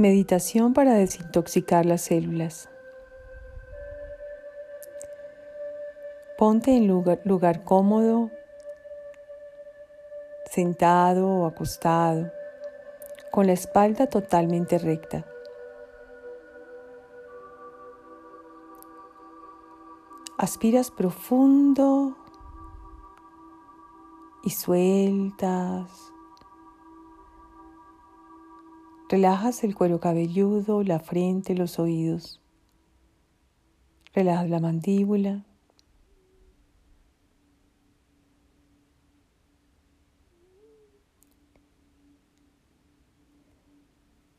Meditación para desintoxicar las células. Ponte en lugar, cómodo, sentado o acostado, con la espalda totalmente recta. Aspiras profundo y sueltas Relajas el cuero cabelludo, la frente, los oídos. Relajas la mandíbula.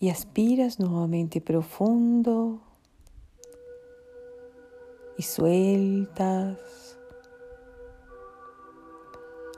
Y aspiras nuevamente profundo y sueltas,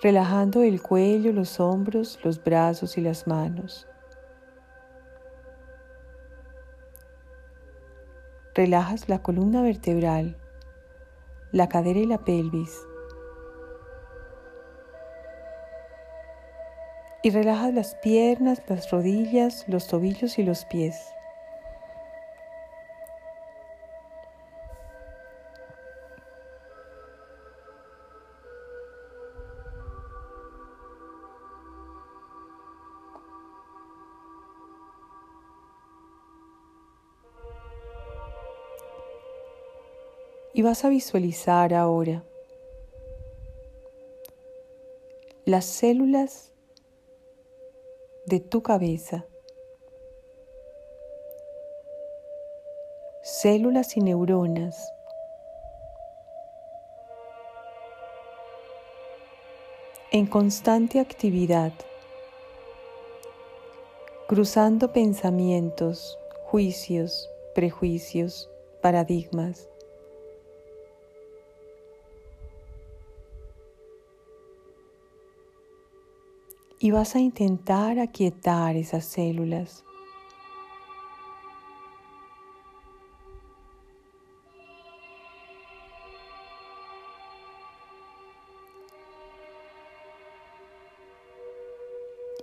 relajando el cuello, los hombros, los brazos y las manos. Relajas la columna vertebral, la cadera y la pelvis. Y relajas las piernas, las rodillas, los tobillos y los pies. Vas a visualizar ahora las células de tu cabeza, células y neuronas. En constante actividad, cruzando pensamientos, juicios, prejuicios, paradigmas. Y vas a intentar aquietar esas células.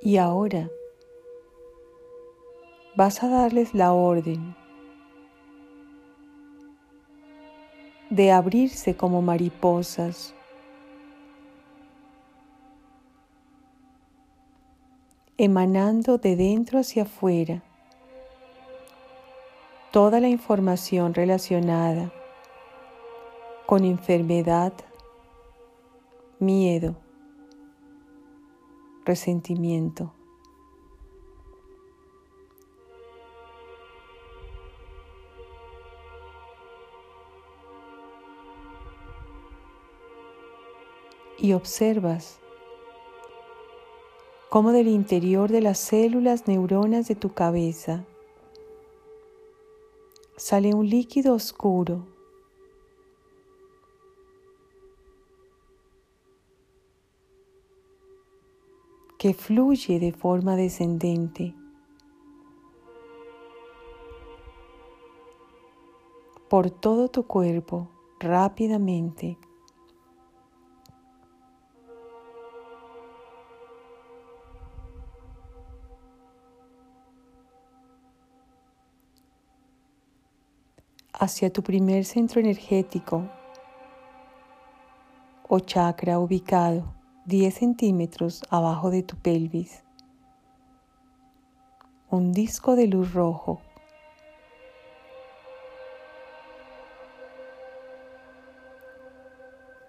Y ahora vas a darles la orden de abrirse como mariposas emanando de dentro hacia afuera toda la información relacionada con enfermedad, miedo, resentimiento. Y observas como del interior de las células neuronas de tu cabeza. Sale un líquido oscuro. Que fluye de forma descendente. Por todo tu cuerpo rápidamente. Hacia tu primer centro energético o chakra ubicado 10 centímetros abajo de tu pelvis. Un disco de luz rojo.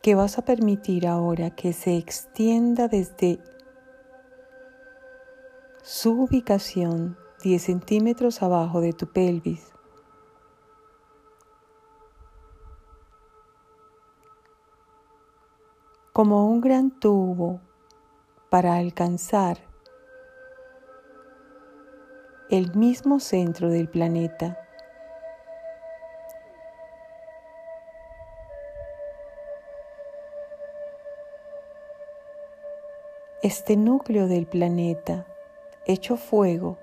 que vas a permitir ahora que se extienda desde su ubicación 10 centímetros abajo de tu pelvis como un gran tubo para alcanzar el mismo centro del planeta. Este núcleo del planeta hecho fuego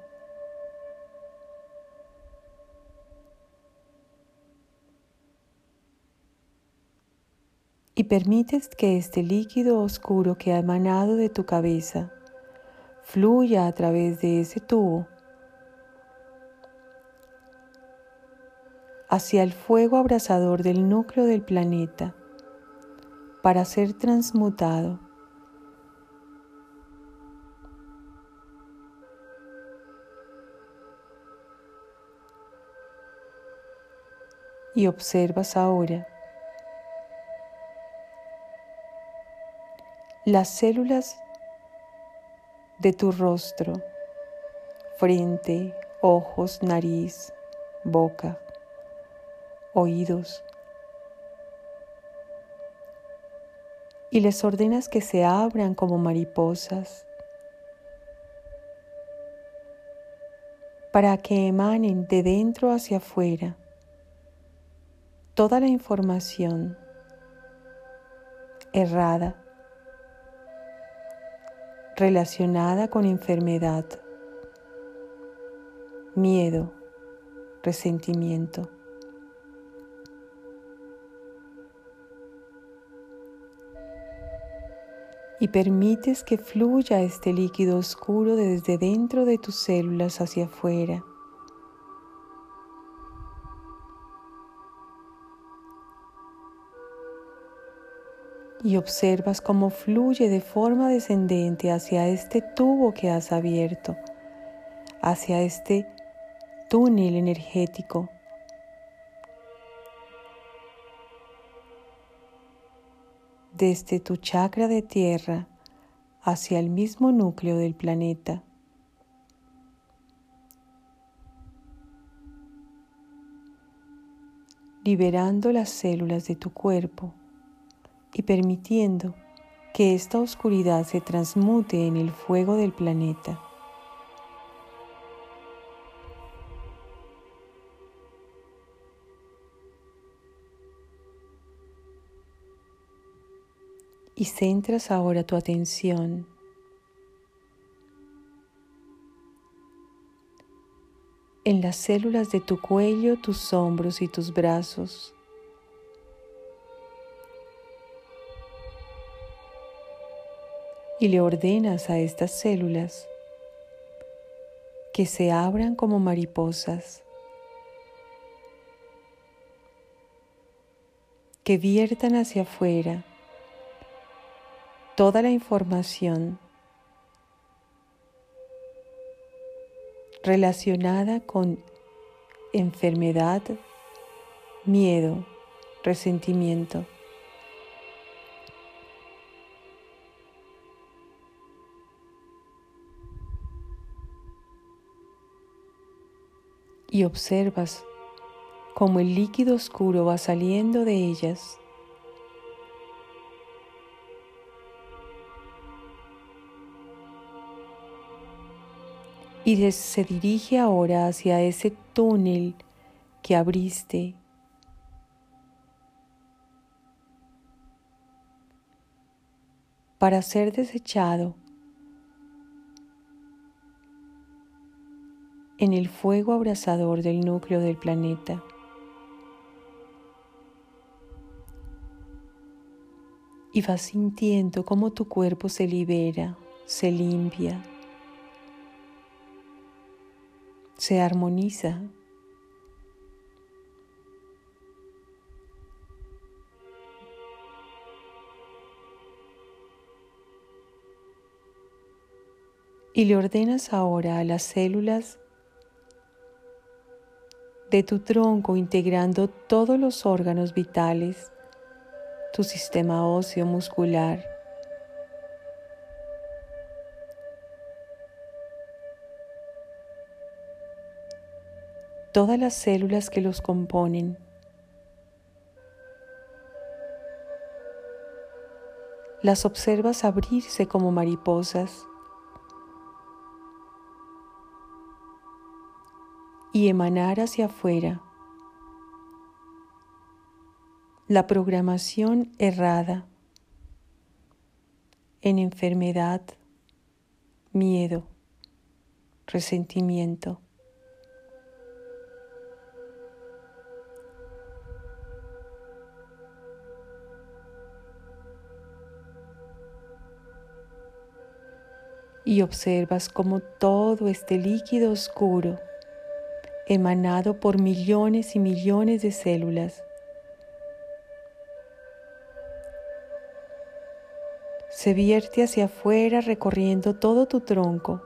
y permites que este líquido oscuro que ha emanado de tu cabeza fluya a través de ese tubo hacia el fuego abrasador del núcleo del planeta para ser transmutado. Y observas ahora las células de tu rostro, frente, ojos, nariz, boca, oídos. Y les ordenas que se abran como mariposas para que emanen de dentro hacia afuera toda la información errada relacionada con enfermedad, miedo, resentimiento. Y permites que fluya este líquido oscuro desde dentro de tus células hacia afuera. Y observas cómo fluye de forma descendente hacia este tubo que has abierto, hacia este túnel energético. Desde tu chakra de tierra hacia el mismo núcleo del planeta. liberando las células de tu cuerpo y permitiendo que esta oscuridad se transmute en el fuego del planeta. Y centras ahora tu atención en las células de tu cuello, tus hombros y tus brazos. Y le ordenas a estas células que se abran como mariposas, que viertan hacia afuera toda la información relacionada con enfermedad, miedo, resentimiento. Y observas cómo el líquido oscuro va saliendo de ellas. Y se dirige ahora hacia ese túnel que abriste para ser desechado en el fuego abrasador del núcleo del planeta. Y vas sintiendo cómo tu cuerpo se libera, se limpia, se armoniza. Y le ordenas ahora a las células de tu tronco integrando todos los órganos vitales, tu sistema óseo muscular. todas las células que los componen. Las observas abrirse como mariposas y emanar hacia afuera la programación errada en enfermedad, miedo, resentimiento. Y observas como todo este líquido oscuro emanado por millones y millones de células. Se vierte hacia afuera recorriendo todo tu tronco,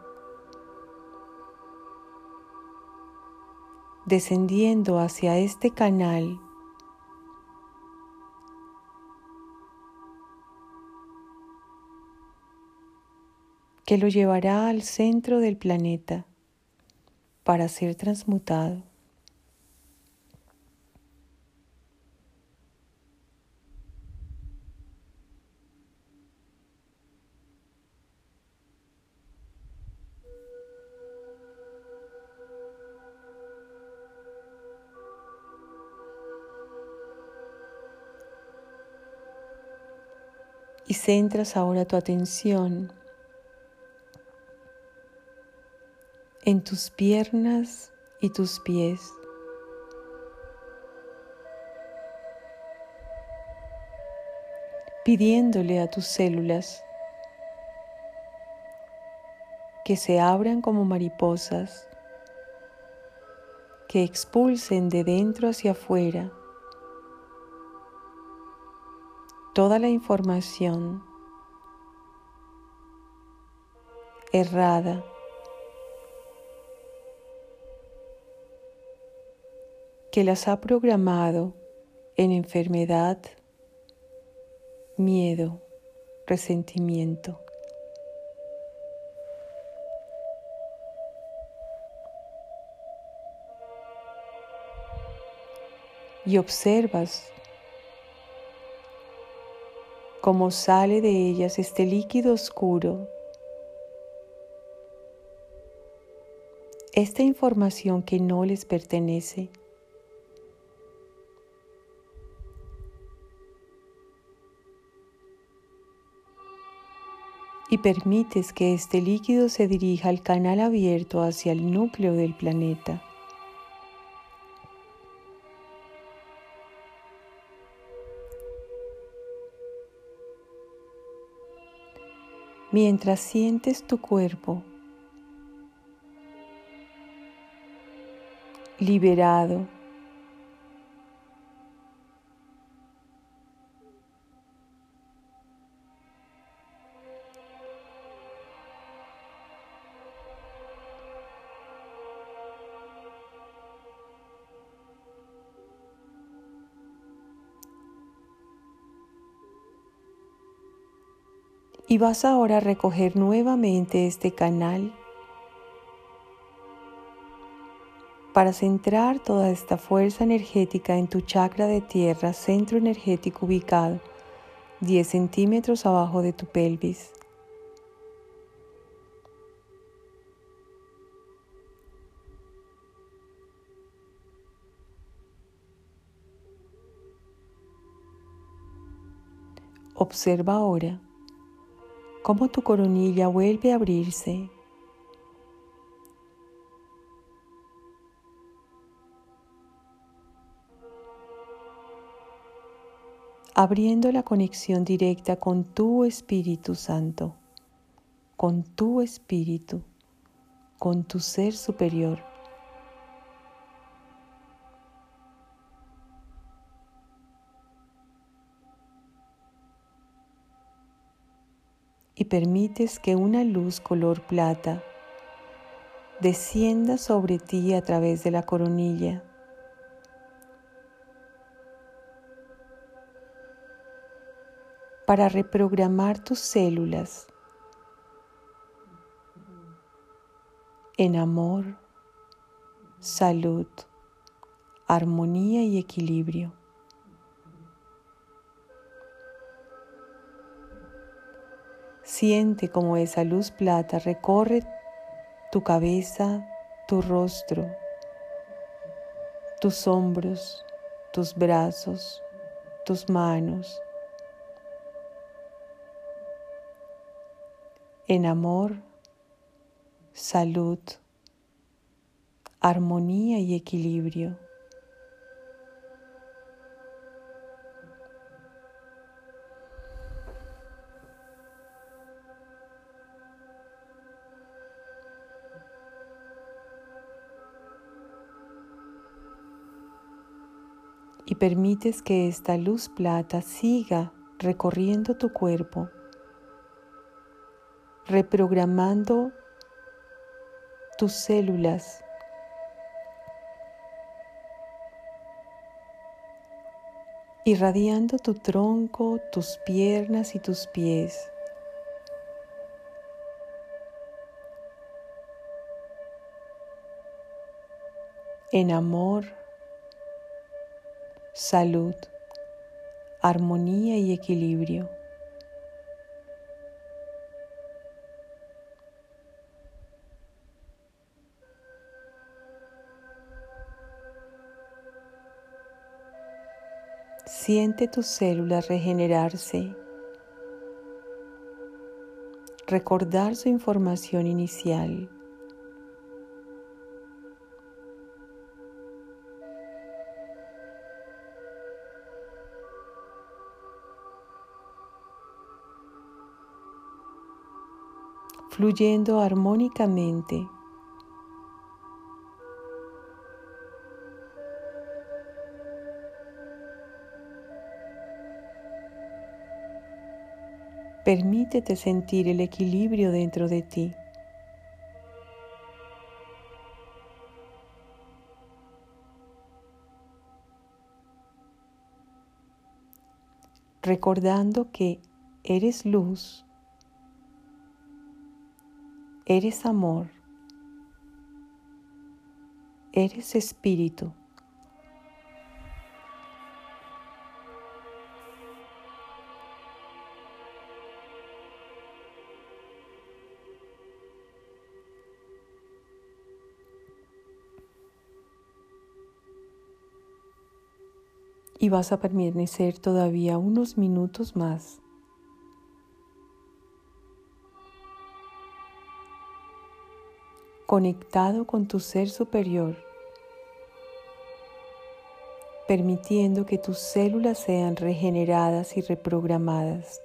descendiendo hacia este canal que lo llevará al centro del planeta para ser transmutado. Y centras ahora tu atención en tus piernas y tus pies. pidiéndole a tus células que se abran como mariposas, que expulsen de dentro hacia afuera toda la información errada que las ha programado en enfermedad, miedo, resentimiento. Y observas cómo sale de ellas este líquido oscuro, esta información que no les pertenece. Y permites que este líquido se dirija al canal abierto hacia el núcleo del planeta. Mientras sientes tu cuerpo liberado Y vas ahora a recoger nuevamente este canal para centrar toda esta fuerza energética en tu chakra de tierra, centro energético ubicado 10 centímetros abajo de tu pelvis. Observa ahora cómo tu coronilla vuelve a abrirse. abriendo la conexión directa con tu Espíritu Santo, con tu Espíritu, con tu ser superior. Y permites que una luz color plata descienda sobre ti a través de la coronilla. para reprogramar tus células en amor, salud, armonía y equilibrio. Siente como esa luz plata recorre tu cabeza, tu rostro, tus hombros, tus brazos, tus manos. En amor, salud, armonía y equilibrio. Y permites que esta luz plata siga recorriendo tu cuerpo, reprogramando tus células irradiando tu tronco, tus piernas y tus pies. En amor, salud, armonía y equilibrio. Siente tus células regenerarse, recordar su información inicial. Fluyendo armónicamente Permítete sentir el equilibrio dentro de ti. Recordando que eres luz, eres amor, eres espíritu. y vas a permanecer todavía unos minutos más. Conectado con tu ser superior, permitiendo que tus células sean regeneradas y reprogramadas.